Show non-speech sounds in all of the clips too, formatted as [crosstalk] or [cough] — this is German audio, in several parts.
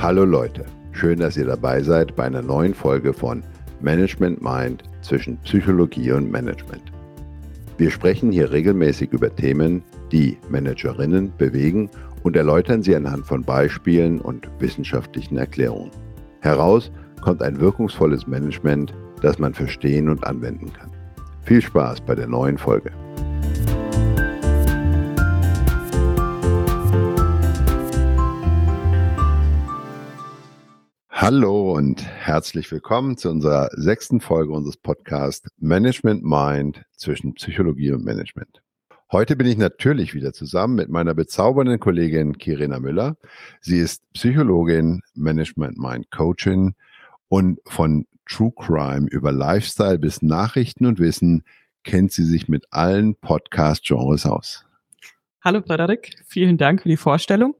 Hallo Leute, schön, dass ihr dabei seid bei einer neuen Folge von Management Mind zwischen Psychologie und Management. Wir sprechen hier regelmäßig über Themen, die Managerinnen bewegen und erläutern sie anhand von Beispielen und wissenschaftlichen Erklärungen. Heraus kommt ein wirkungsvolles Management, das man verstehen und anwenden kann. Viel Spaß bei der neuen Folge. Hallo und herzlich willkommen zu unserer sechsten Folge unseres Podcasts Management Mind zwischen Psychologie und Management. Heute bin ich natürlich wieder zusammen mit meiner bezaubernden Kollegin Kirina Müller. Sie ist Psychologin, Management Mind Coachin und von True Crime über Lifestyle bis Nachrichten und Wissen kennt sie sich mit allen Podcast-Genres aus. Hallo Frederik, vielen Dank für die Vorstellung.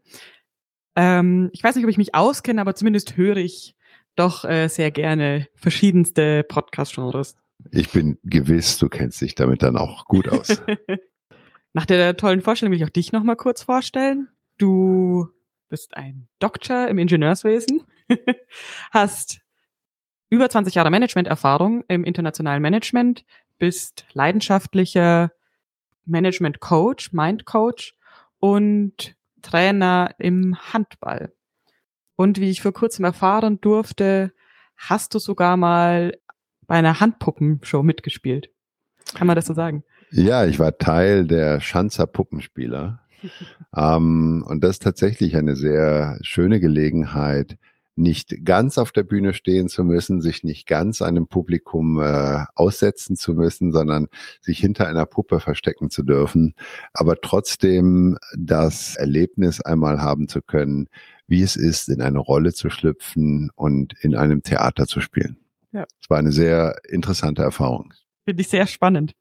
Ähm, ich weiß nicht, ob ich mich auskenne, aber zumindest höre ich doch äh, sehr gerne verschiedenste Podcast-Genres. Ich bin gewiss, du kennst dich damit dann auch gut aus. [laughs] Nach der tollen Vorstellung will ich auch dich nochmal kurz vorstellen. Du bist ein Doktor im Ingenieurswesen, [laughs] hast über 20 Jahre Managementerfahrung im internationalen Management, bist leidenschaftlicher Management Coach, Mind Coach und Trainer im Handball. Und wie ich vor kurzem erfahren durfte, hast du sogar mal bei einer Handpuppenshow mitgespielt. Kann man das so sagen? Ja, ich war Teil der Schanzer Puppenspieler. [laughs] ähm, und das ist tatsächlich eine sehr schöne Gelegenheit, nicht ganz auf der Bühne stehen zu müssen, sich nicht ganz einem Publikum äh, aussetzen zu müssen, sondern sich hinter einer Puppe verstecken zu dürfen, aber trotzdem das Erlebnis einmal haben zu können, wie es ist, in eine Rolle zu schlüpfen und in einem Theater zu spielen. Ja. Es war eine sehr interessante Erfahrung. Finde ich sehr spannend.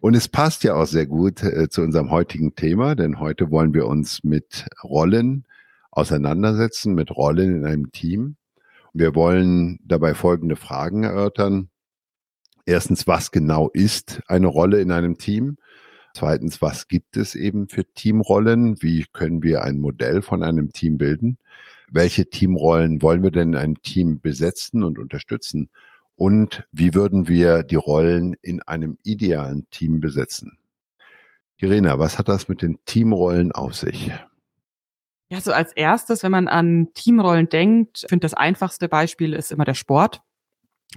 Und es passt ja auch sehr gut äh, zu unserem heutigen Thema, denn heute wollen wir uns mit Rollen auseinandersetzen mit Rollen in einem Team. Wir wollen dabei folgende Fragen erörtern. Erstens, was genau ist eine Rolle in einem Team? Zweitens, was gibt es eben für Teamrollen? Wie können wir ein Modell von einem Team bilden? Welche Teamrollen wollen wir denn in einem Team besetzen und unterstützen? Und wie würden wir die Rollen in einem idealen Team besetzen? Irina, was hat das mit den Teamrollen auf sich? Ja, so als erstes, wenn man an Teamrollen denkt, finde das einfachste Beispiel ist immer der Sport.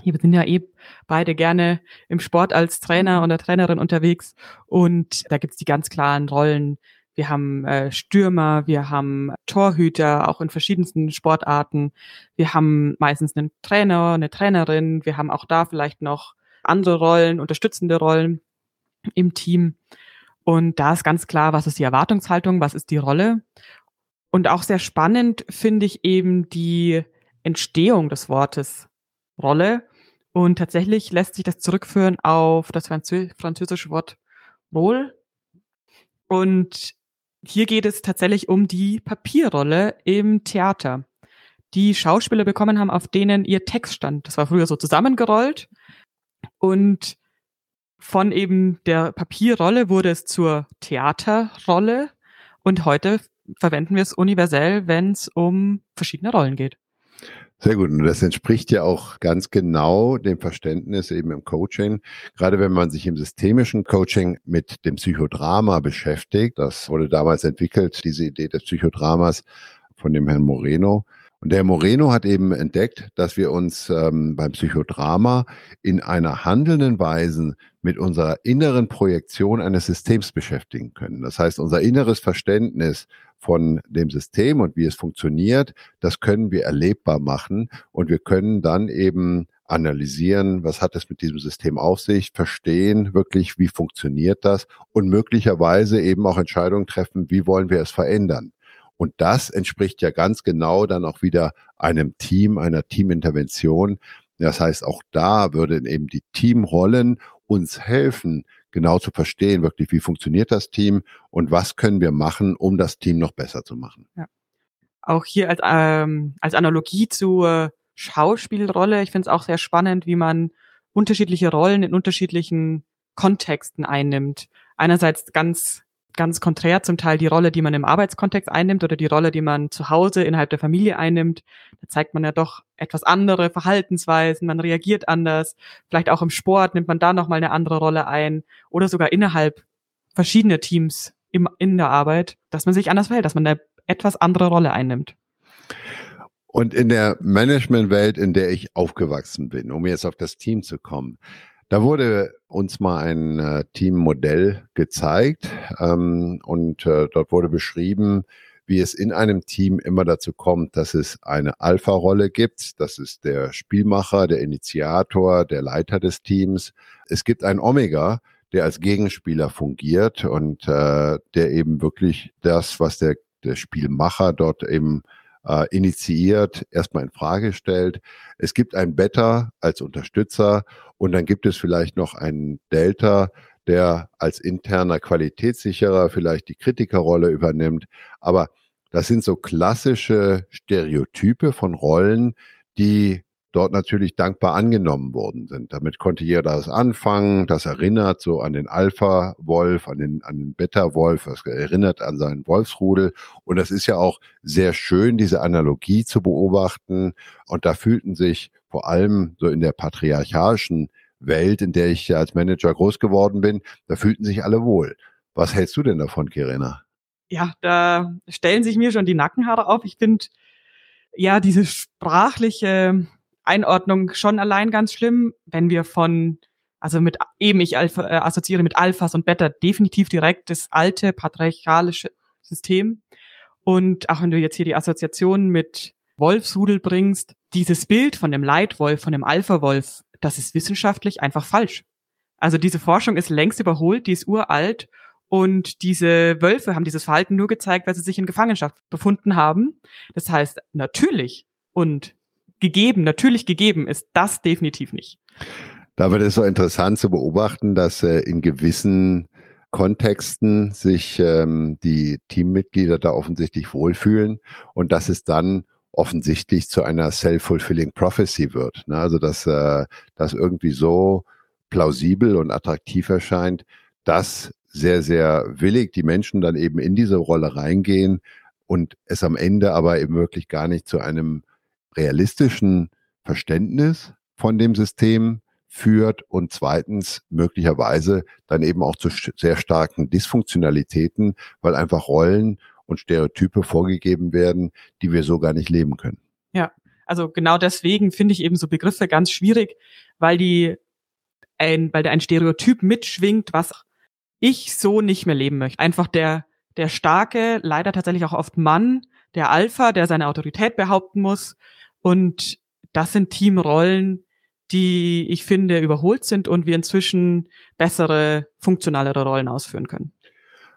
Wir sind ja eh beide gerne im Sport als Trainer oder Trainerin unterwegs und da gibt's die ganz klaren Rollen. Wir haben äh, Stürmer, wir haben Torhüter, auch in verschiedensten Sportarten. Wir haben meistens einen Trainer, eine Trainerin. Wir haben auch da vielleicht noch andere Rollen, unterstützende Rollen im Team. Und da ist ganz klar, was ist die Erwartungshaltung, was ist die Rolle. Und auch sehr spannend finde ich eben die Entstehung des Wortes Rolle. Und tatsächlich lässt sich das zurückführen auf das französische Wort Rôle. Und hier geht es tatsächlich um die Papierrolle im Theater. Die Schauspieler bekommen haben, auf denen ihr Text stand. Das war früher so zusammengerollt. Und von eben der Papierrolle wurde es zur Theaterrolle. Und heute verwenden wir es universell, wenn es um verschiedene Rollen geht. Sehr gut. Und das entspricht ja auch ganz genau dem Verständnis eben im Coaching. Gerade wenn man sich im systemischen Coaching mit dem Psychodrama beschäftigt, das wurde damals entwickelt, diese Idee des Psychodramas von dem Herrn Moreno. Und der Herr Moreno hat eben entdeckt, dass wir uns ähm, beim Psychodrama in einer handelnden Weise mit unserer inneren Projektion eines Systems beschäftigen können. Das heißt, unser inneres Verständnis von dem System und wie es funktioniert, das können wir erlebbar machen und wir können dann eben analysieren, was hat es mit diesem System auf sich, verstehen wirklich, wie funktioniert das und möglicherweise eben auch Entscheidungen treffen, wie wollen wir es verändern. Und das entspricht ja ganz genau dann auch wieder einem Team, einer Teamintervention. Das heißt, auch da würden eben die Teamrollen uns helfen, genau zu verstehen, wirklich, wie funktioniert das Team und was können wir machen, um das Team noch besser zu machen. Ja. Auch hier als, ähm, als Analogie zur Schauspielrolle, ich finde es auch sehr spannend, wie man unterschiedliche Rollen in unterschiedlichen Kontexten einnimmt. Einerseits ganz ganz konträr zum Teil die Rolle, die man im Arbeitskontext einnimmt oder die Rolle, die man zu Hause innerhalb der Familie einnimmt. Da zeigt man ja doch etwas andere Verhaltensweisen, man reagiert anders. Vielleicht auch im Sport nimmt man da nochmal eine andere Rolle ein oder sogar innerhalb verschiedener Teams im, in der Arbeit, dass man sich anders verhält, dass man eine etwas andere Rolle einnimmt. Und in der Managementwelt, in der ich aufgewachsen bin, um jetzt auf das Team zu kommen, da wurde uns mal ein äh, Teammodell gezeigt ähm, und äh, dort wurde beschrieben, wie es in einem Team immer dazu kommt, dass es eine Alpha-Rolle gibt. Das ist der Spielmacher, der Initiator, der Leiter des Teams. Es gibt einen Omega, der als Gegenspieler fungiert und äh, der eben wirklich das, was der, der Spielmacher dort eben äh, initiiert, erstmal in Frage stellt. Es gibt ein Beta als Unterstützer und dann gibt es vielleicht noch einen Delta, der als interner Qualitätssicherer vielleicht die Kritikerrolle übernimmt. Aber das sind so klassische Stereotype von Rollen, die dort natürlich dankbar angenommen worden sind. Damit konnte jeder das anfangen. Das erinnert so an den Alpha-Wolf, an den, an den Beta-Wolf. Das erinnert an seinen Wolfsrudel. Und das ist ja auch sehr schön, diese Analogie zu beobachten. Und da fühlten sich vor allem so in der patriarchalischen Welt, in der ich als Manager groß geworden bin, da fühlten sich alle wohl. Was hältst du denn davon, Kirena? Ja, da stellen sich mir schon die Nackenhaare auf. Ich finde, ja, diese sprachliche Einordnung schon allein ganz schlimm, wenn wir von, also mit eben ich Alpha, äh, assoziiere mit Alphas und Beta definitiv direkt das alte patriarchalische System. Und auch wenn du jetzt hier die Assoziation mit Wolfsrudel bringst, dieses Bild von dem Leitwolf, von dem Alpha-Wolf, das ist wissenschaftlich einfach falsch. Also diese Forschung ist längst überholt, die ist uralt und diese Wölfe haben dieses Verhalten nur gezeigt, weil sie sich in Gefangenschaft befunden haben. Das heißt, natürlich und gegeben, natürlich gegeben ist das definitiv nicht. Da wird es so interessant zu beobachten, dass äh, in gewissen Kontexten sich ähm, die Teammitglieder da offensichtlich wohlfühlen und dass es dann offensichtlich zu einer self-fulfilling prophecy wird. Ne? Also dass äh, das irgendwie so plausibel und attraktiv erscheint, dass sehr, sehr willig die Menschen dann eben in diese Rolle reingehen und es am Ende aber eben wirklich gar nicht zu einem realistischen Verständnis von dem System führt und zweitens möglicherweise dann eben auch zu sehr starken Dysfunktionalitäten, weil einfach Rollen und Stereotype vorgegeben werden, die wir so gar nicht leben können. Ja, also genau deswegen finde ich eben so Begriffe ganz schwierig, weil die ein, weil da ein Stereotyp mitschwingt, was ich so nicht mehr leben möchte. Einfach der, der starke, leider tatsächlich auch oft Mann, der Alpha, der seine Autorität behaupten muss, und das sind Teamrollen, die ich finde überholt sind und wir inzwischen bessere, funktionalere Rollen ausführen können.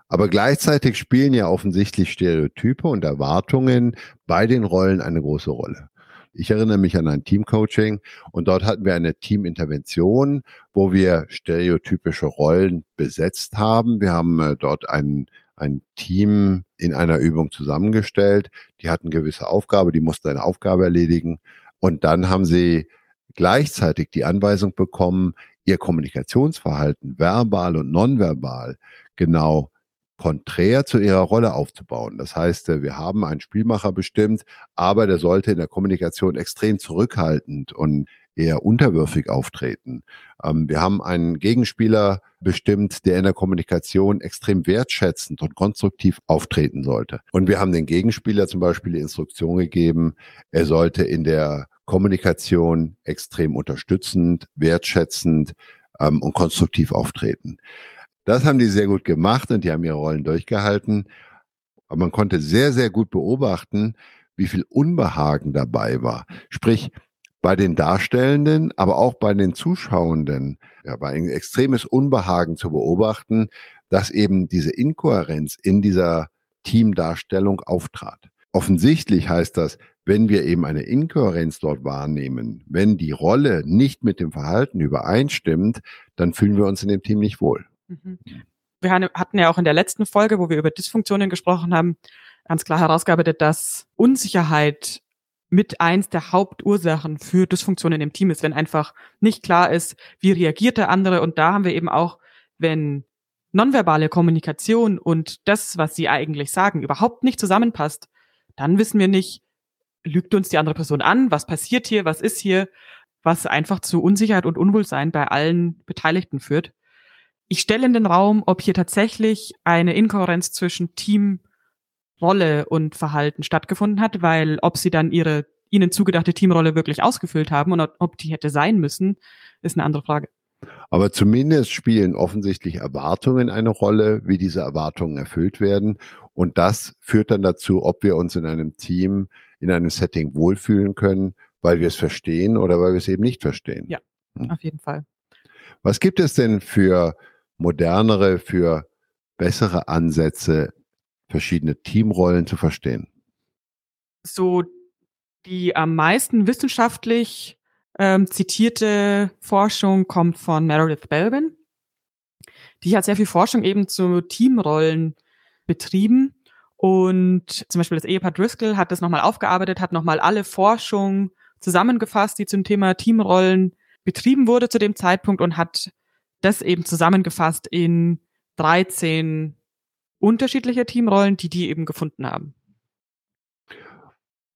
Aber gleichzeitig spielen ja offensichtlich Stereotype und Erwartungen bei den Rollen eine große Rolle. Ich erinnere mich an ein Teamcoaching und dort hatten wir eine Teamintervention, wo wir stereotypische Rollen besetzt haben. Wir haben äh, dort einen ein Team in einer Übung zusammengestellt. Die hatten gewisse Aufgabe, die mussten eine Aufgabe erledigen. Und dann haben sie gleichzeitig die Anweisung bekommen, ihr Kommunikationsverhalten, verbal und nonverbal, genau konträr zu ihrer Rolle aufzubauen. Das heißt, äh, wir haben einen Spielmacher bestimmt, aber der sollte in der Kommunikation extrem zurückhaltend und eher unterwürfig auftreten. Ähm, wir haben einen Gegenspieler bestimmt, der in der Kommunikation extrem wertschätzend und konstruktiv auftreten sollte. Und wir haben den Gegenspieler zum Beispiel die Instruktion gegeben, er sollte in der Kommunikation extrem unterstützend, wertschätzend ähm, und konstruktiv auftreten. Das haben die sehr gut gemacht und die haben ihre Rollen durchgehalten. Aber man konnte sehr, sehr gut beobachten, wie viel Unbehagen dabei war. Sprich, bei den Darstellenden, aber auch bei den Zuschauenden, ja, war ein extremes Unbehagen zu beobachten, dass eben diese Inkohärenz in dieser Teamdarstellung auftrat. Offensichtlich heißt das, wenn wir eben eine Inkohärenz dort wahrnehmen, wenn die Rolle nicht mit dem Verhalten übereinstimmt, dann fühlen wir uns in dem Team nicht wohl. Mhm. Wir hatten ja auch in der letzten Folge, wo wir über Dysfunktionen gesprochen haben, ganz klar herausgearbeitet, dass Unsicherheit mit eins der Hauptursachen für Dysfunktionen im Team ist, wenn einfach nicht klar ist, wie reagiert der andere. Und da haben wir eben auch, wenn nonverbale Kommunikation und das, was sie eigentlich sagen, überhaupt nicht zusammenpasst, dann wissen wir nicht, lügt uns die andere Person an, was passiert hier, was ist hier, was einfach zu Unsicherheit und Unwohlsein bei allen Beteiligten führt. Ich stelle in den Raum, ob hier tatsächlich eine Inkohärenz zwischen Teamrolle und Verhalten stattgefunden hat, weil ob sie dann ihre ihnen zugedachte Teamrolle wirklich ausgefüllt haben und ob die hätte sein müssen, ist eine andere Frage. Aber zumindest spielen offensichtlich Erwartungen eine Rolle, wie diese Erwartungen erfüllt werden. Und das führt dann dazu, ob wir uns in einem Team, in einem Setting wohlfühlen können, weil wir es verstehen oder weil wir es eben nicht verstehen. Ja, hm. auf jeden Fall. Was gibt es denn für modernere, für bessere Ansätze, verschiedene Teamrollen zu verstehen? So die am meisten wissenschaftlich ähm, zitierte Forschung kommt von Meredith Belbin. Die hat sehr viel Forschung eben zu Teamrollen betrieben. Und zum Beispiel das Ehepaar Driscoll hat das nochmal aufgearbeitet, hat nochmal alle Forschung zusammengefasst, die zum Thema Teamrollen betrieben wurde zu dem Zeitpunkt und hat das eben zusammengefasst in 13 unterschiedliche Teamrollen, die die eben gefunden haben.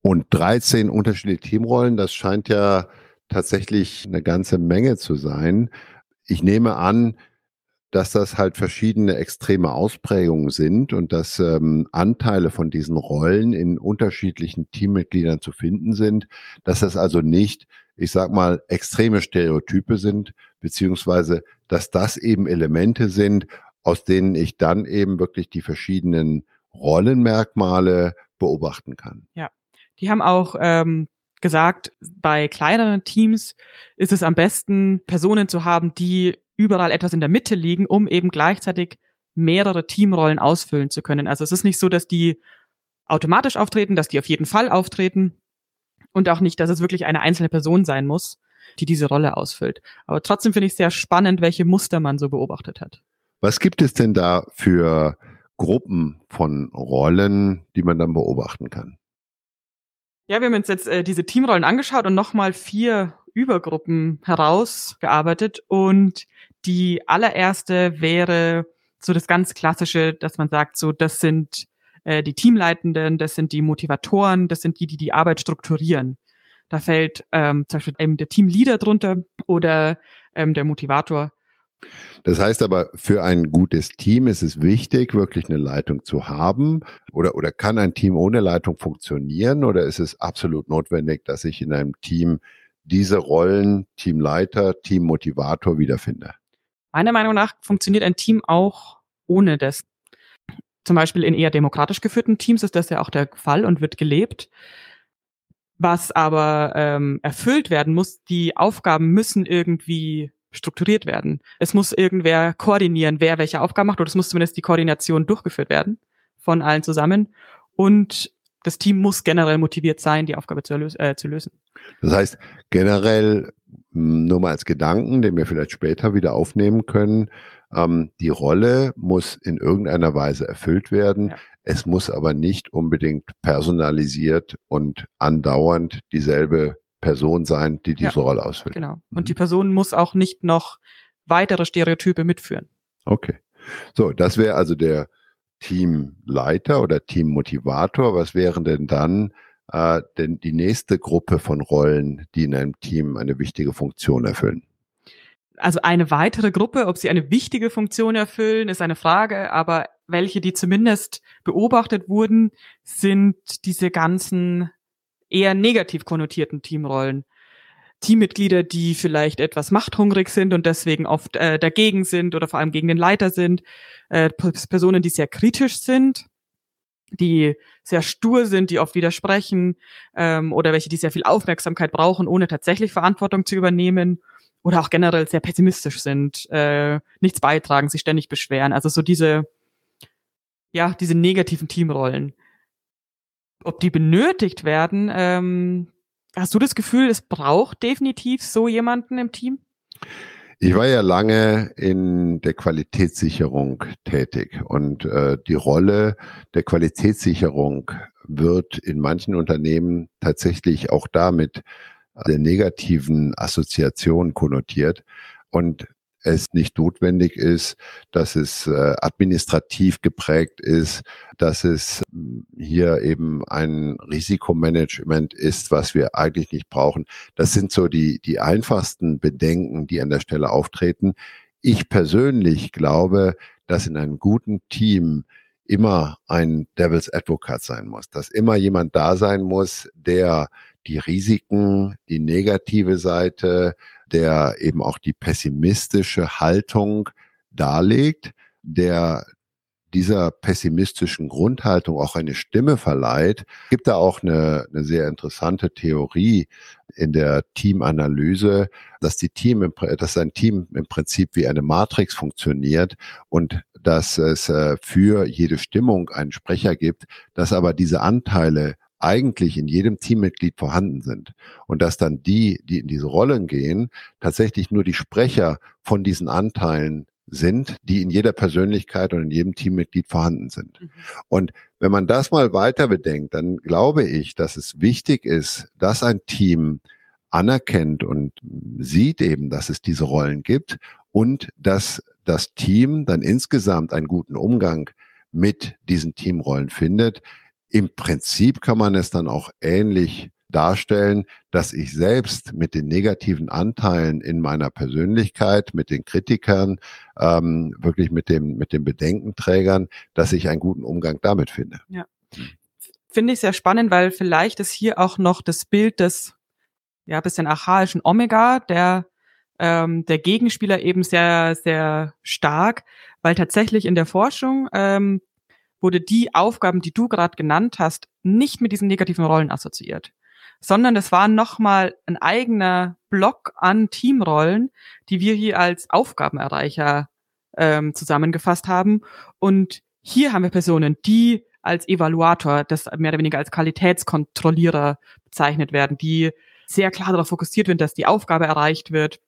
Und 13 unterschiedliche Teamrollen, das scheint ja tatsächlich eine ganze Menge zu sein. Ich nehme an, dass das halt verschiedene extreme Ausprägungen sind und dass ähm, Anteile von diesen Rollen in unterschiedlichen Teammitgliedern zu finden sind, dass das also nicht, ich sag mal, extreme Stereotype sind, beziehungsweise dass das eben Elemente sind, aus denen ich dann eben wirklich die verschiedenen Rollenmerkmale beobachten kann. Ja, die haben auch ähm, gesagt, bei kleineren Teams ist es am besten, Personen zu haben, die überall etwas in der Mitte liegen, um eben gleichzeitig mehrere Teamrollen ausfüllen zu können. Also es ist nicht so, dass die automatisch auftreten, dass die auf jeden Fall auftreten und auch nicht, dass es wirklich eine einzelne Person sein muss, die diese Rolle ausfüllt. Aber trotzdem finde ich sehr spannend, welche Muster man so beobachtet hat. Was gibt es denn da für Gruppen von Rollen, die man dann beobachten kann? Ja, wir haben uns jetzt äh, diese Teamrollen angeschaut und nochmal vier Übergruppen herausgearbeitet. Und die allererste wäre so das ganz klassische, dass man sagt, so das sind äh, die Teamleitenden, das sind die Motivatoren, das sind die, die die Arbeit strukturieren. Da fällt ähm, zum Beispiel eben der Teamleader drunter oder ähm, der Motivator. Das heißt aber, für ein gutes Team ist es wichtig, wirklich eine Leitung zu haben. Oder, oder kann ein Team ohne Leitung funktionieren? Oder ist es absolut notwendig, dass ich in einem Team diese Rollen, Teamleiter, Teammotivator wiederfinde? Meiner Meinung nach funktioniert ein Team auch ohne das. Zum Beispiel in eher demokratisch geführten Teams ist das ja auch der Fall und wird gelebt. Was aber ähm, erfüllt werden muss, die Aufgaben müssen irgendwie strukturiert werden. Es muss irgendwer koordinieren, wer welche Aufgaben macht, oder es muss zumindest die Koordination durchgeführt werden von allen zusammen. Und das Team muss generell motiviert sein, die Aufgabe zu, äh, zu lösen. Das heißt, generell hm, nur mal als Gedanken, den wir vielleicht später wieder aufnehmen können, ähm, die Rolle muss in irgendeiner Weise erfüllt werden. Ja. Es muss aber nicht unbedingt personalisiert und andauernd dieselbe Person sein, die diese ja, Rolle ausfüllt. Genau. Und mhm. die Person muss auch nicht noch weitere Stereotype mitführen. Okay. So, das wäre also der Teamleiter oder Teammotivator. Was wären denn dann äh, denn die nächste Gruppe von Rollen, die in einem Team eine wichtige Funktion erfüllen? Also eine weitere Gruppe, ob sie eine wichtige Funktion erfüllen, ist eine Frage, aber welche, die zumindest beobachtet wurden, sind diese ganzen eher negativ konnotierten Teamrollen. Teammitglieder, die vielleicht etwas machthungrig sind und deswegen oft äh, dagegen sind oder vor allem gegen den Leiter sind, äh, Personen, die sehr kritisch sind, die sehr stur sind, die oft widersprechen ähm, oder welche, die sehr viel Aufmerksamkeit brauchen, ohne tatsächlich Verantwortung zu übernehmen oder auch generell sehr pessimistisch sind, äh, nichts beitragen, sich ständig beschweren. Also so diese, ja, diese negativen Teamrollen ob die benötigt werden. Ähm, hast du das Gefühl, es braucht definitiv so jemanden im Team? Ich war ja lange in der Qualitätssicherung tätig und äh, die Rolle der Qualitätssicherung wird in manchen Unternehmen tatsächlich auch damit der negativen Assoziation konnotiert. Und es nicht notwendig ist, dass es äh, administrativ geprägt ist, dass es hm, hier eben ein Risikomanagement ist, was wir eigentlich nicht brauchen. Das sind so die, die einfachsten Bedenken, die an der Stelle auftreten. Ich persönlich glaube, dass in einem guten Team immer ein Devil's Advocate sein muss, dass immer jemand da sein muss, der die Risiken, die negative Seite, der eben auch die pessimistische Haltung darlegt, der dieser pessimistischen Grundhaltung auch eine Stimme verleiht, gibt da auch eine, eine sehr interessante Theorie in der Teamanalyse, dass die Team, dass ein Team im Prinzip wie eine Matrix funktioniert und dass es äh, für jede Stimmung einen Sprecher gibt, dass aber diese Anteile eigentlich in jedem Teammitglied vorhanden sind und dass dann die, die in diese Rollen gehen, tatsächlich nur die Sprecher von diesen Anteilen sind, die in jeder Persönlichkeit und in jedem Teammitglied vorhanden sind. Mhm. Und wenn man das mal weiter bedenkt, dann glaube ich, dass es wichtig ist, dass ein Team anerkennt und sieht eben, dass es diese Rollen gibt und dass das Team dann insgesamt einen guten Umgang mit diesen Teamrollen findet, im Prinzip kann man es dann auch ähnlich darstellen, dass ich selbst mit den negativen Anteilen in meiner Persönlichkeit, mit den Kritikern, ähm, wirklich mit dem, mit den Bedenkenträgern, dass ich einen guten Umgang damit finde. Ja. Finde ich sehr spannend, weil vielleicht ist hier auch noch das Bild des, ja, bisschen archaischen Omega, der, ähm, der Gegenspieler eben sehr, sehr stark, weil tatsächlich in der Forschung ähm, wurde die Aufgaben, die du gerade genannt hast, nicht mit diesen negativen Rollen assoziiert, sondern es war nochmal ein eigener Block an Teamrollen, die wir hier als Aufgabenerreicher ähm, zusammengefasst haben. Und hier haben wir Personen, die als Evaluator, das mehr oder weniger als Qualitätskontrollierer bezeichnet werden, die sehr klar darauf fokussiert werden, dass die Aufgabe erreicht wird,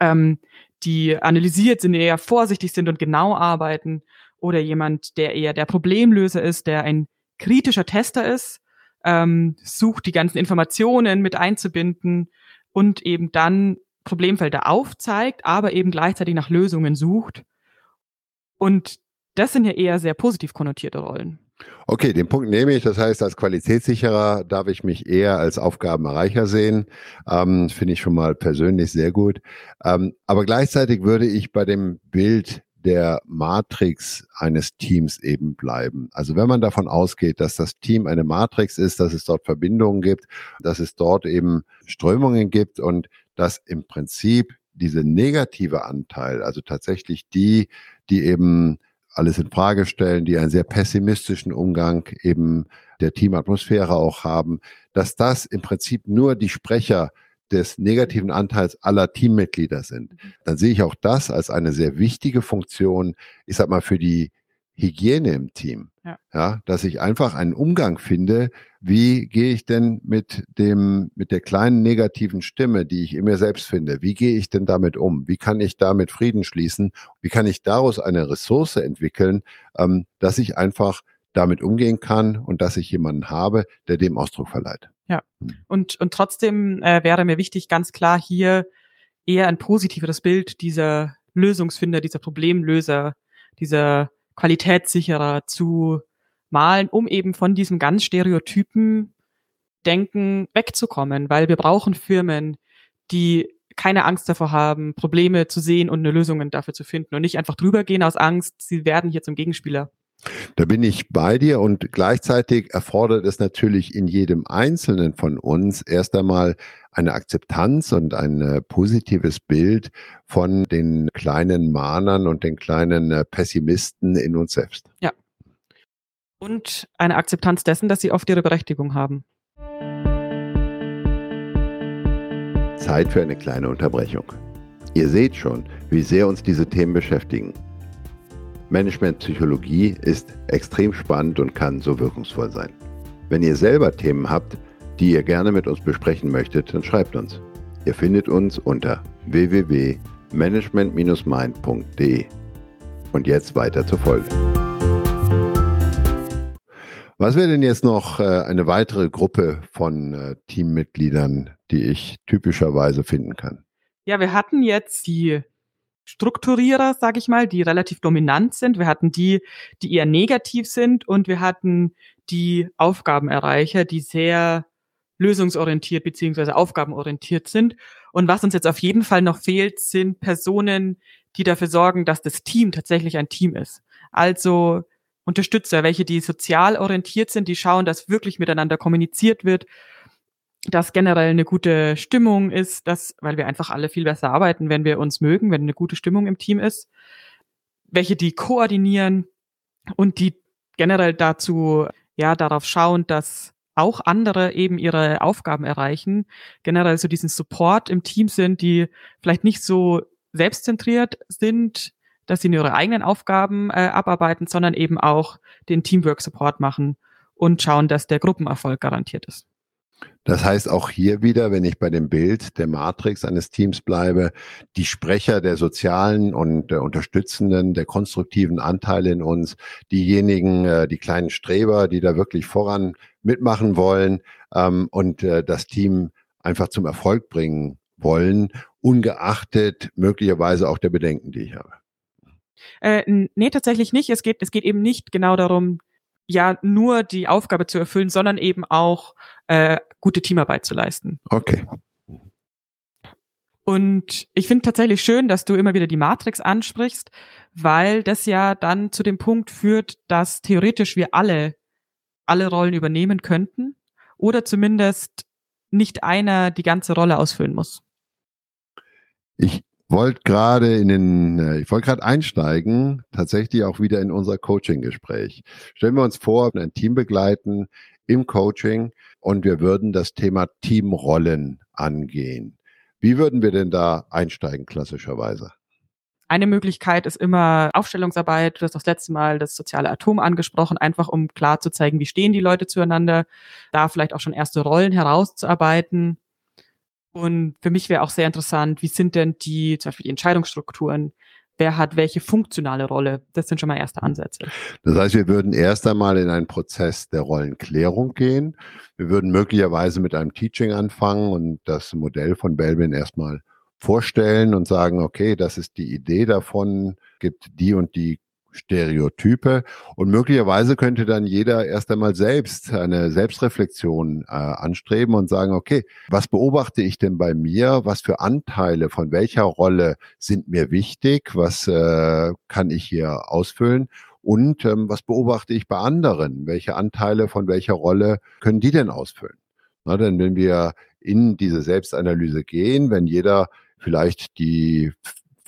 ähm, die analysiert sind, eher vorsichtig sind und genau arbeiten oder jemand, der eher der Problemlöser ist, der ein kritischer Tester ist, ähm, sucht die ganzen Informationen mit einzubinden und eben dann Problemfelder aufzeigt, aber eben gleichzeitig nach Lösungen sucht. Und das sind ja eher sehr positiv konnotierte Rollen. Okay, den Punkt nehme ich. Das heißt, als Qualitätssicherer darf ich mich eher als Aufgabenerreicher sehen. Ähm, Finde ich schon mal persönlich sehr gut. Ähm, aber gleichzeitig würde ich bei dem Bild der Matrix eines Teams eben bleiben. Also wenn man davon ausgeht, dass das Team eine Matrix ist, dass es dort Verbindungen gibt, dass es dort eben Strömungen gibt und dass im Prinzip diese negative Anteil, also tatsächlich die, die eben alles in Frage stellen, die einen sehr pessimistischen Umgang eben der Teamatmosphäre auch haben, dass das im Prinzip nur die Sprecher des negativen Anteils aller Teammitglieder sind, mhm. dann sehe ich auch das als eine sehr wichtige Funktion, ich sag mal, für die Hygiene im Team. Ja. ja. dass ich einfach einen Umgang finde, wie gehe ich denn mit dem, mit der kleinen negativen Stimme, die ich in mir selbst finde, wie gehe ich denn damit um? Wie kann ich damit Frieden schließen? Wie kann ich daraus eine Ressource entwickeln, ähm, dass ich einfach damit umgehen kann und dass ich jemanden habe, der dem Ausdruck verleiht? Ja. Hm. Und, und trotzdem äh, wäre mir wichtig, ganz klar hier eher ein positiveres Bild dieser Lösungsfinder, dieser Problemlöser, dieser Qualitätssicherer zu malen, um eben von diesem ganz stereotypen Denken wegzukommen, weil wir brauchen Firmen, die keine Angst davor haben, Probleme zu sehen und eine Lösung dafür zu finden und nicht einfach drüber gehen aus Angst, sie werden hier zum Gegenspieler. Da bin ich bei dir und gleichzeitig erfordert es natürlich in jedem Einzelnen von uns erst einmal eine Akzeptanz und ein äh, positives Bild von den kleinen Mahnern und den kleinen äh, Pessimisten in uns selbst. Ja. Und eine Akzeptanz dessen, dass sie oft ihre Berechtigung haben. Zeit für eine kleine Unterbrechung. Ihr seht schon, wie sehr uns diese Themen beschäftigen. Managementpsychologie ist extrem spannend und kann so wirkungsvoll sein. Wenn ihr selber Themen habt, die ihr gerne mit uns besprechen möchtet, dann schreibt uns. Ihr findet uns unter www.management-mind.de. Und jetzt weiter zur Folge. Was wäre denn jetzt noch äh, eine weitere Gruppe von äh, Teammitgliedern, die ich typischerweise finden kann? Ja, wir hatten jetzt die Strukturierer, sage ich mal, die relativ dominant sind. Wir hatten die, die eher negativ sind und wir hatten die Aufgabenerreicher, die sehr lösungsorientiert beziehungsweise aufgabenorientiert sind. Und was uns jetzt auf jeden Fall noch fehlt, sind Personen, die dafür sorgen, dass das Team tatsächlich ein Team ist. Also Unterstützer, welche die sozial orientiert sind, die schauen, dass wirklich miteinander kommuniziert wird, dass generell eine gute Stimmung ist, dass, weil wir einfach alle viel besser arbeiten, wenn wir uns mögen, wenn eine gute Stimmung im Team ist, welche die koordinieren und die generell dazu, ja, darauf schauen, dass auch andere eben ihre Aufgaben erreichen, generell so diesen Support im Team sind, die vielleicht nicht so selbstzentriert sind, dass sie nur ihre eigenen Aufgaben äh, abarbeiten, sondern eben auch den Teamwork-Support machen und schauen, dass der Gruppenerfolg garantiert ist. Das heißt auch hier wieder, wenn ich bei dem Bild der Matrix eines Teams bleibe, die Sprecher der sozialen und der unterstützenden, der konstruktiven Anteile in uns, diejenigen, äh, die kleinen Streber, die da wirklich voran mitmachen wollen ähm, und äh, das Team einfach zum Erfolg bringen wollen, ungeachtet möglicherweise auch der Bedenken, die ich habe. Äh, nee, tatsächlich nicht. Es geht, es geht eben nicht genau darum, ja nur die Aufgabe zu erfüllen, sondern eben auch äh, gute Teamarbeit zu leisten. Okay. Und ich finde tatsächlich schön, dass du immer wieder die Matrix ansprichst, weil das ja dann zu dem Punkt führt, dass theoretisch wir alle alle Rollen übernehmen könnten oder zumindest nicht einer die ganze Rolle ausfüllen muss. Ich wollte gerade in den, äh, ich wollte gerade einsteigen, tatsächlich auch wieder in unser Coaching-Gespräch. Stellen wir uns vor, ein Team begleiten im Coaching und wir würden das Thema Teamrollen angehen. Wie würden wir denn da einsteigen, klassischerweise? Eine Möglichkeit ist immer Aufstellungsarbeit. Du hast das letzte Mal das soziale Atom angesprochen, einfach um klar zu zeigen, wie stehen die Leute zueinander, da vielleicht auch schon erste Rollen herauszuarbeiten und für mich wäre auch sehr interessant, wie sind denn die, zum Beispiel die Entscheidungsstrukturen? Wer hat welche funktionale Rolle? Das sind schon mal erste Ansätze. Das heißt, wir würden erst einmal in einen Prozess der Rollenklärung gehen. Wir würden möglicherweise mit einem Teaching anfangen und das Modell von Belbin erstmal vorstellen und sagen, okay, das ist die Idee davon, gibt die und die Stereotype. Und möglicherweise könnte dann jeder erst einmal selbst eine Selbstreflexion äh, anstreben und sagen, okay, was beobachte ich denn bei mir? Was für Anteile von welcher Rolle sind mir wichtig? Was äh, kann ich hier ausfüllen? Und ähm, was beobachte ich bei anderen? Welche Anteile von welcher Rolle können die denn ausfüllen? Na, denn wenn wir in diese Selbstanalyse gehen, wenn jeder vielleicht die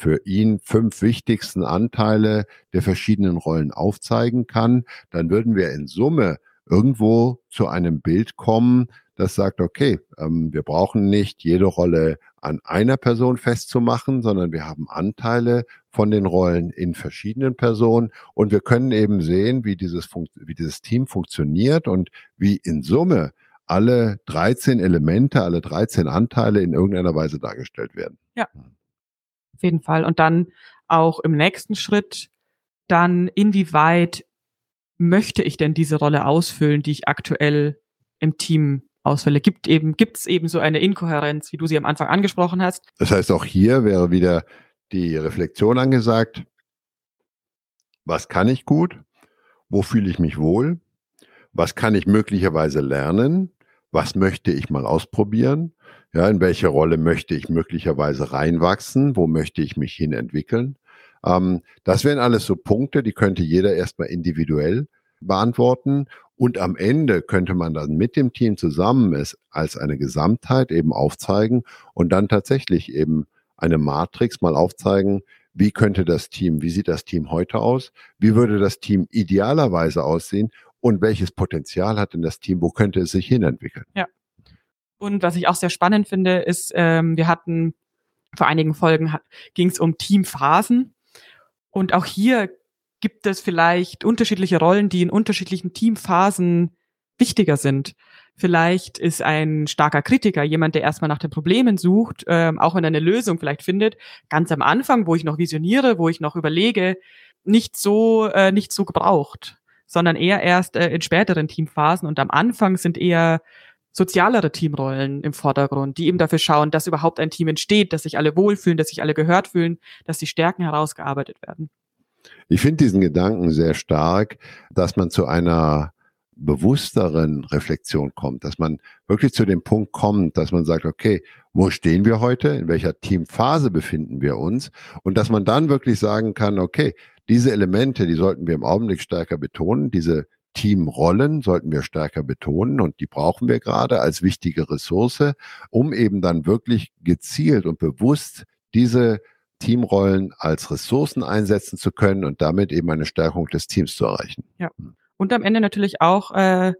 für ihn fünf wichtigsten Anteile der verschiedenen Rollen aufzeigen kann, dann würden wir in Summe irgendwo zu einem Bild kommen, das sagt, okay, ähm, wir brauchen nicht jede Rolle an einer Person festzumachen, sondern wir haben Anteile von den Rollen in verschiedenen Personen und wir können eben sehen, wie dieses, wie dieses Team funktioniert und wie in Summe alle 13 Elemente, alle 13 Anteile in irgendeiner Weise dargestellt werden. Ja. Auf jeden Fall. Und dann auch im nächsten Schritt dann, inwieweit möchte ich denn diese Rolle ausfüllen, die ich aktuell im Team ausfülle? Gibt eben, gibt es eben so eine Inkohärenz, wie du sie am Anfang angesprochen hast? Das heißt, auch hier wäre wieder die Reflexion angesagt. Was kann ich gut? Wo fühle ich mich wohl? Was kann ich möglicherweise lernen? Was möchte ich mal ausprobieren? Ja, in welche Rolle möchte ich möglicherweise reinwachsen? Wo möchte ich mich hin entwickeln? Ähm, das wären alles so Punkte, die könnte jeder erstmal individuell beantworten. Und am Ende könnte man dann mit dem Team zusammen es als eine Gesamtheit eben aufzeigen und dann tatsächlich eben eine Matrix mal aufzeigen, wie könnte das Team, wie sieht das Team heute aus? Wie würde das Team idealerweise aussehen? Und welches Potenzial hat denn das Team? Wo könnte es sich hinentwickeln? Ja. Und was ich auch sehr spannend finde, ist, ähm, wir hatten vor einigen Folgen ging es um Teamphasen. Und auch hier gibt es vielleicht unterschiedliche Rollen, die in unterschiedlichen Teamphasen wichtiger sind. Vielleicht ist ein starker Kritiker jemand, der erstmal nach den Problemen sucht, ähm, auch wenn er eine Lösung vielleicht findet, ganz am Anfang, wo ich noch visioniere, wo ich noch überlege, nicht so äh, nicht so gebraucht, sondern eher erst äh, in späteren Teamphasen und am Anfang sind eher sozialere Teamrollen im Vordergrund, die eben dafür schauen, dass überhaupt ein Team entsteht, dass sich alle wohlfühlen, dass sich alle gehört fühlen, dass die Stärken herausgearbeitet werden. Ich finde diesen Gedanken sehr stark, dass man zu einer bewussteren Reflexion kommt, dass man wirklich zu dem Punkt kommt, dass man sagt, okay, wo stehen wir heute, in welcher Teamphase befinden wir uns und dass man dann wirklich sagen kann, okay, diese Elemente, die sollten wir im Augenblick stärker betonen, diese Teamrollen sollten wir stärker betonen und die brauchen wir gerade als wichtige Ressource, um eben dann wirklich gezielt und bewusst diese Teamrollen als Ressourcen einsetzen zu können und damit eben eine Stärkung des Teams zu erreichen. Ja. Und am Ende natürlich auch äh,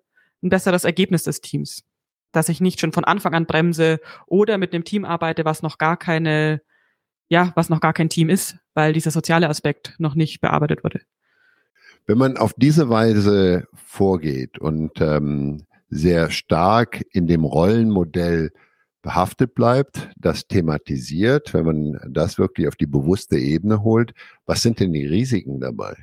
ein besseres Ergebnis des Teams. Dass ich nicht schon von Anfang an bremse oder mit einem Team arbeite, was noch gar keine, ja, was noch gar kein Team ist, weil dieser soziale Aspekt noch nicht bearbeitet wurde. Wenn man auf diese Weise vorgeht und ähm, sehr stark in dem Rollenmodell behaftet bleibt, das thematisiert, wenn man das wirklich auf die bewusste Ebene holt, was sind denn die Risiken dabei?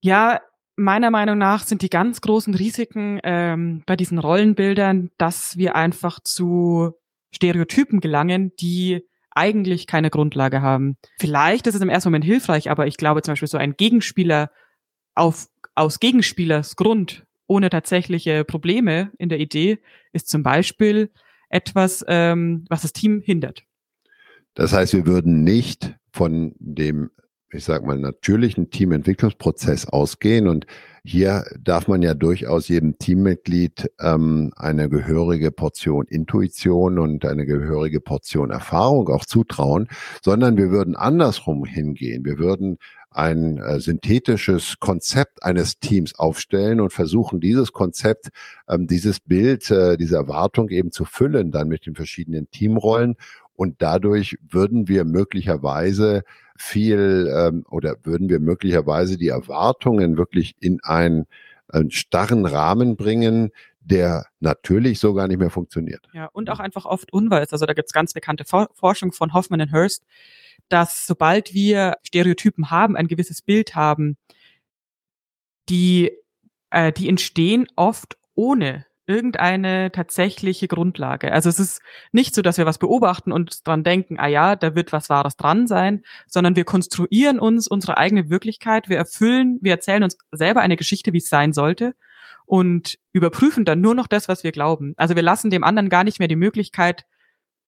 Ja, meiner Meinung nach sind die ganz großen Risiken ähm, bei diesen Rollenbildern, dass wir einfach zu Stereotypen gelangen, die eigentlich keine Grundlage haben. Vielleicht ist es im ersten Moment hilfreich, aber ich glaube zum Beispiel so ein Gegenspieler auf, aus Gegenspielers Grund ohne tatsächliche Probleme in der Idee ist zum Beispiel etwas, ähm, was das Team hindert. Das heißt, wir würden nicht von dem ich sag mal, natürlichen Teamentwicklungsprozess ausgehen. Und hier darf man ja durchaus jedem Teammitglied ähm, eine gehörige Portion Intuition und eine gehörige Portion Erfahrung auch zutrauen, sondern wir würden andersrum hingehen. Wir würden ein äh, synthetisches Konzept eines Teams aufstellen und versuchen, dieses Konzept, ähm, dieses Bild, äh, diese Erwartung eben zu füllen, dann mit den verschiedenen Teamrollen. Und dadurch würden wir möglicherweise viel ähm, oder würden wir möglicherweise die Erwartungen wirklich in einen, einen starren Rahmen bringen, der natürlich so gar nicht mehr funktioniert. Ja, und auch einfach oft unweis. Also da gibt es ganz bekannte For Forschung von Hoffman und Hurst, dass sobald wir Stereotypen haben, ein gewisses Bild haben, die, äh, die entstehen oft ohne irgendeine tatsächliche Grundlage. Also es ist nicht so, dass wir was beobachten und dran denken, ah ja, da wird was Wahres dran sein, sondern wir konstruieren uns unsere eigene Wirklichkeit, wir erfüllen, wir erzählen uns selber eine Geschichte, wie es sein sollte und überprüfen dann nur noch das, was wir glauben. Also wir lassen dem anderen gar nicht mehr die Möglichkeit,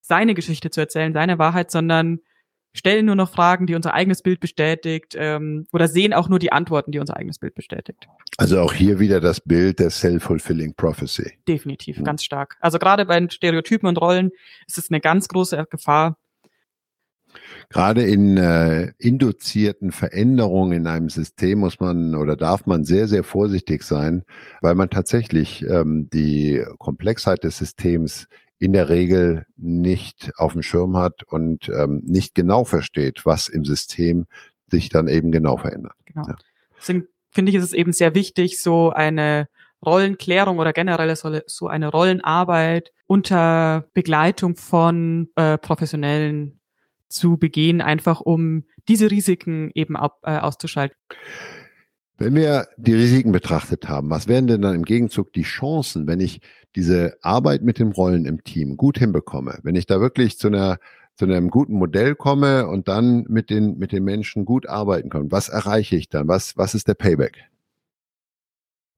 seine Geschichte zu erzählen, seine Wahrheit, sondern stellen nur noch Fragen, die unser eigenes Bild bestätigt ähm, oder sehen auch nur die Antworten, die unser eigenes Bild bestätigt. Also auch hier wieder das Bild der Self-Fulfilling Prophecy. Definitiv, mhm. ganz stark. Also gerade bei Stereotypen und Rollen ist es eine ganz große Gefahr. Gerade in äh, induzierten Veränderungen in einem System muss man oder darf man sehr, sehr vorsichtig sein, weil man tatsächlich ähm, die Komplexheit des Systems in der Regel nicht auf dem Schirm hat und ähm, nicht genau versteht, was im System sich dann eben genau verändert. Genau. Ja. Deswegen finde ich, ist es eben sehr wichtig, so eine Rollenklärung oder generell so eine Rollenarbeit unter Begleitung von äh, Professionellen zu begehen, einfach um diese Risiken eben ab, äh, auszuschalten. Wenn wir die Risiken betrachtet haben, was wären denn dann im Gegenzug die Chancen, wenn ich diese Arbeit mit den Rollen im Team gut hinbekomme, wenn ich da wirklich zu einer zu einem guten Modell komme und dann mit den mit den Menschen gut arbeiten kann, was erreiche ich dann? Was was ist der Payback?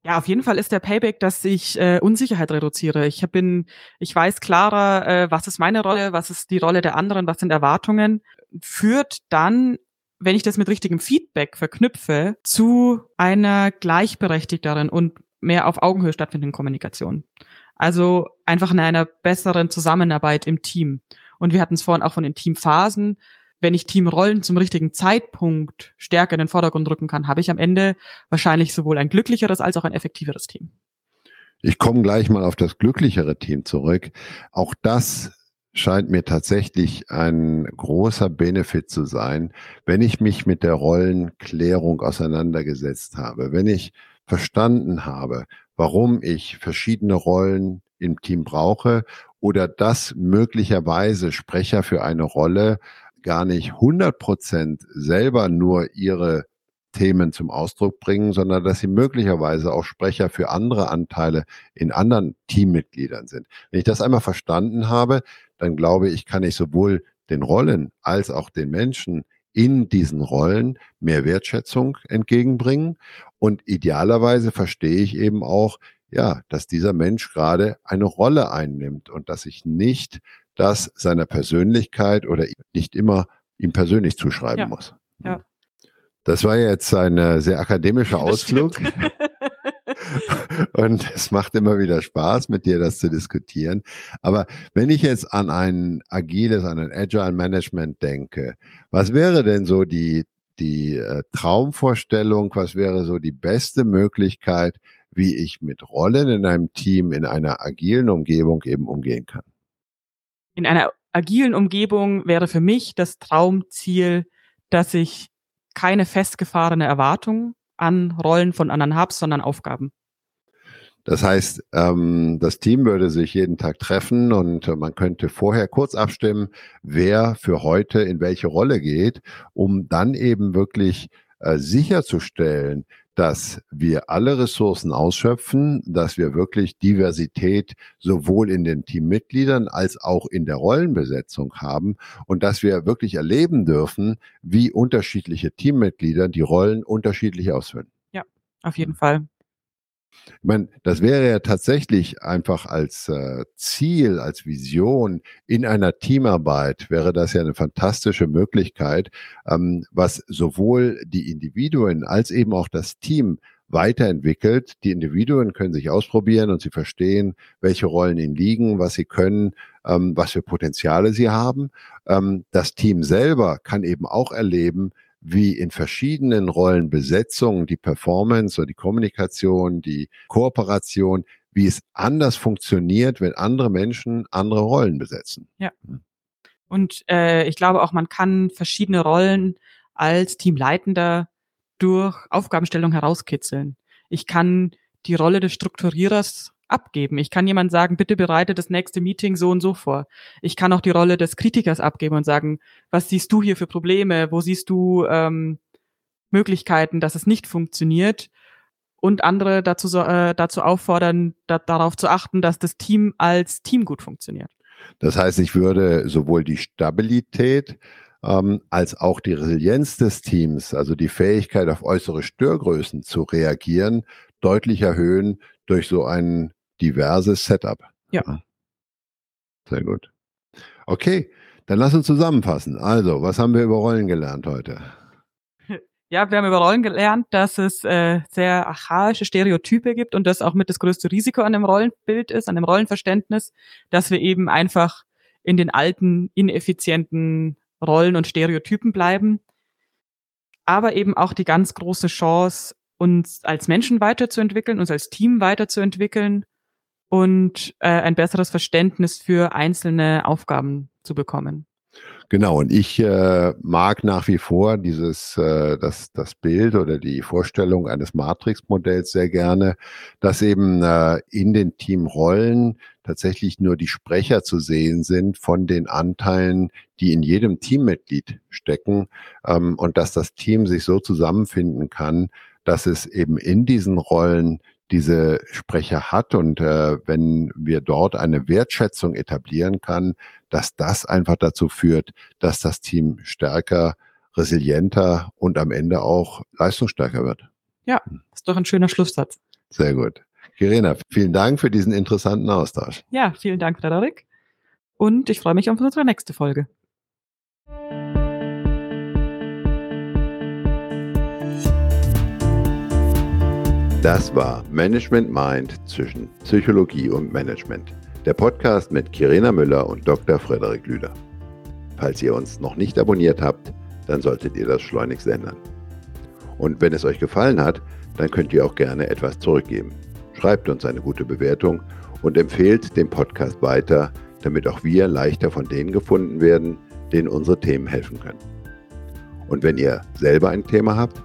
Ja, auf jeden Fall ist der Payback, dass ich äh, Unsicherheit reduziere. Ich bin, ich weiß klarer, äh, was ist meine Rolle, was ist die Rolle der anderen, was sind Erwartungen, führt dann wenn ich das mit richtigem Feedback verknüpfe, zu einer gleichberechtigteren und mehr auf Augenhöhe stattfindenden Kommunikation. Also einfach in einer besseren Zusammenarbeit im Team. Und wir hatten es vorhin auch von den Teamphasen. Wenn ich Teamrollen zum richtigen Zeitpunkt stärker in den Vordergrund rücken kann, habe ich am Ende wahrscheinlich sowohl ein glücklicheres als auch ein effektiveres Team. Ich komme gleich mal auf das glücklichere Team zurück. Auch das scheint mir tatsächlich ein großer Benefit zu sein, wenn ich mich mit der Rollenklärung auseinandergesetzt habe, wenn ich verstanden habe, warum ich verschiedene Rollen im Team brauche oder dass möglicherweise Sprecher für eine Rolle gar nicht 100 Prozent selber nur ihre Themen zum Ausdruck bringen, sondern dass sie möglicherweise auch Sprecher für andere Anteile in anderen Teammitgliedern sind. Wenn ich das einmal verstanden habe, dann glaube ich, kann ich sowohl den Rollen als auch den Menschen in diesen Rollen mehr Wertschätzung entgegenbringen. Und idealerweise verstehe ich eben auch, ja, dass dieser Mensch gerade eine Rolle einnimmt und dass ich nicht das seiner Persönlichkeit oder nicht immer ihm persönlich zuschreiben ja. muss. Ja. Das war jetzt ein äh, sehr akademischer Ausflug. [laughs] Und es macht immer wieder Spaß, mit dir das zu diskutieren. Aber wenn ich jetzt an ein agiles, an ein Agile Management denke, was wäre denn so die, die äh, Traumvorstellung, was wäre so die beste Möglichkeit, wie ich mit Rollen in einem Team, in einer agilen Umgebung eben umgehen kann? In einer agilen Umgebung wäre für mich das Traumziel, dass ich keine festgefahrene Erwartung an Rollen von anderen habe, sondern Aufgaben. Das heißt, ähm, das Team würde sich jeden Tag treffen und man könnte vorher kurz abstimmen, wer für heute in welche Rolle geht, um dann eben wirklich äh, sicherzustellen, dass wir alle Ressourcen ausschöpfen, dass wir wirklich Diversität sowohl in den Teammitgliedern als auch in der Rollenbesetzung haben und dass wir wirklich erleben dürfen, wie unterschiedliche Teammitglieder die Rollen unterschiedlich ausfüllen. Ja, auf jeden Fall. Ich meine, das wäre ja tatsächlich einfach als äh, Ziel, als Vision in einer Teamarbeit wäre das ja eine fantastische Möglichkeit, ähm, was sowohl die Individuen als eben auch das Team weiterentwickelt. Die Individuen können sich ausprobieren und sie verstehen, welche Rollen ihnen liegen, was sie können, ähm, was für Potenziale sie haben. Ähm, das Team selber kann eben auch erleben, wie in verschiedenen Rollenbesetzungen die Performance oder die Kommunikation, die Kooperation, wie es anders funktioniert, wenn andere Menschen andere Rollen besetzen. Ja. Hm. Und äh, ich glaube auch, man kann verschiedene Rollen als Teamleitender durch Aufgabenstellung herauskitzeln. Ich kann die Rolle des Strukturierers abgeben. Ich kann jemand sagen, bitte bereite das nächste Meeting so und so vor. Ich kann auch die Rolle des Kritikers abgeben und sagen, was siehst du hier für Probleme? Wo siehst du ähm, Möglichkeiten, dass es nicht funktioniert? Und andere dazu, äh, dazu auffordern, da, darauf zu achten, dass das Team als Team gut funktioniert. Das heißt, ich würde sowohl die Stabilität ähm, als auch die Resilienz des Teams, also die Fähigkeit auf äußere Störgrößen zu reagieren, deutlich erhöhen durch so ein diverses Setup. Ja. Sehr gut. Okay, dann lass uns zusammenfassen. Also, was haben wir über Rollen gelernt heute? [laughs] Ja, wir haben über Rollen gelernt, dass es äh, sehr archaische Stereotype gibt und das auch mit das größte Risiko an dem Rollenbild ist, an dem Rollenverständnis, dass wir eben einfach in den alten, ineffizienten Rollen und Stereotypen bleiben. Aber eben auch die ganz große Chance, uns als Menschen weiterzuentwickeln, uns als Team weiterzuentwickeln und äh, ein besseres Verständnis für einzelne Aufgaben zu bekommen. Genau, und ich äh, mag nach wie vor dieses, äh, das, das Bild oder die Vorstellung eines Matrix-Modells sehr gerne, dass eben äh, in den Teamrollen tatsächlich nur die Sprecher zu sehen sind von den Anteilen, die in jedem Teammitglied stecken ähm, und dass das Team sich so zusammenfinden kann, dass es eben in diesen Rollen diese Sprecher hat und äh, wenn wir dort eine Wertschätzung etablieren kann, dass das einfach dazu führt, dass das Team stärker, resilienter und am Ende auch leistungsstärker wird. Ja, ist doch ein schöner Schlusssatz. Sehr gut. Kirena, vielen Dank für diesen interessanten Austausch. Ja, vielen Dank, Frederik. Und ich freue mich auf unsere nächste Folge. Das war Management Mind zwischen Psychologie und Management. Der Podcast mit Kirena Müller und Dr. Frederik Lüder. Falls ihr uns noch nicht abonniert habt, dann solltet ihr das schleunigst ändern. Und wenn es euch gefallen hat, dann könnt ihr auch gerne etwas zurückgeben. Schreibt uns eine gute Bewertung und empfehlt den Podcast weiter, damit auch wir leichter von denen gefunden werden, denen unsere Themen helfen können. Und wenn ihr selber ein Thema habt,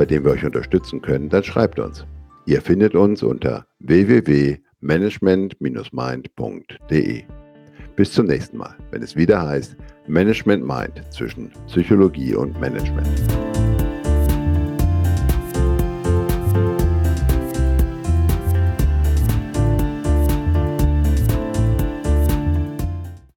bei dem wir euch unterstützen können, dann schreibt uns. Ihr findet uns unter www.management-mind.de. Bis zum nächsten Mal, wenn es wieder heißt Management Mind zwischen Psychologie und Management.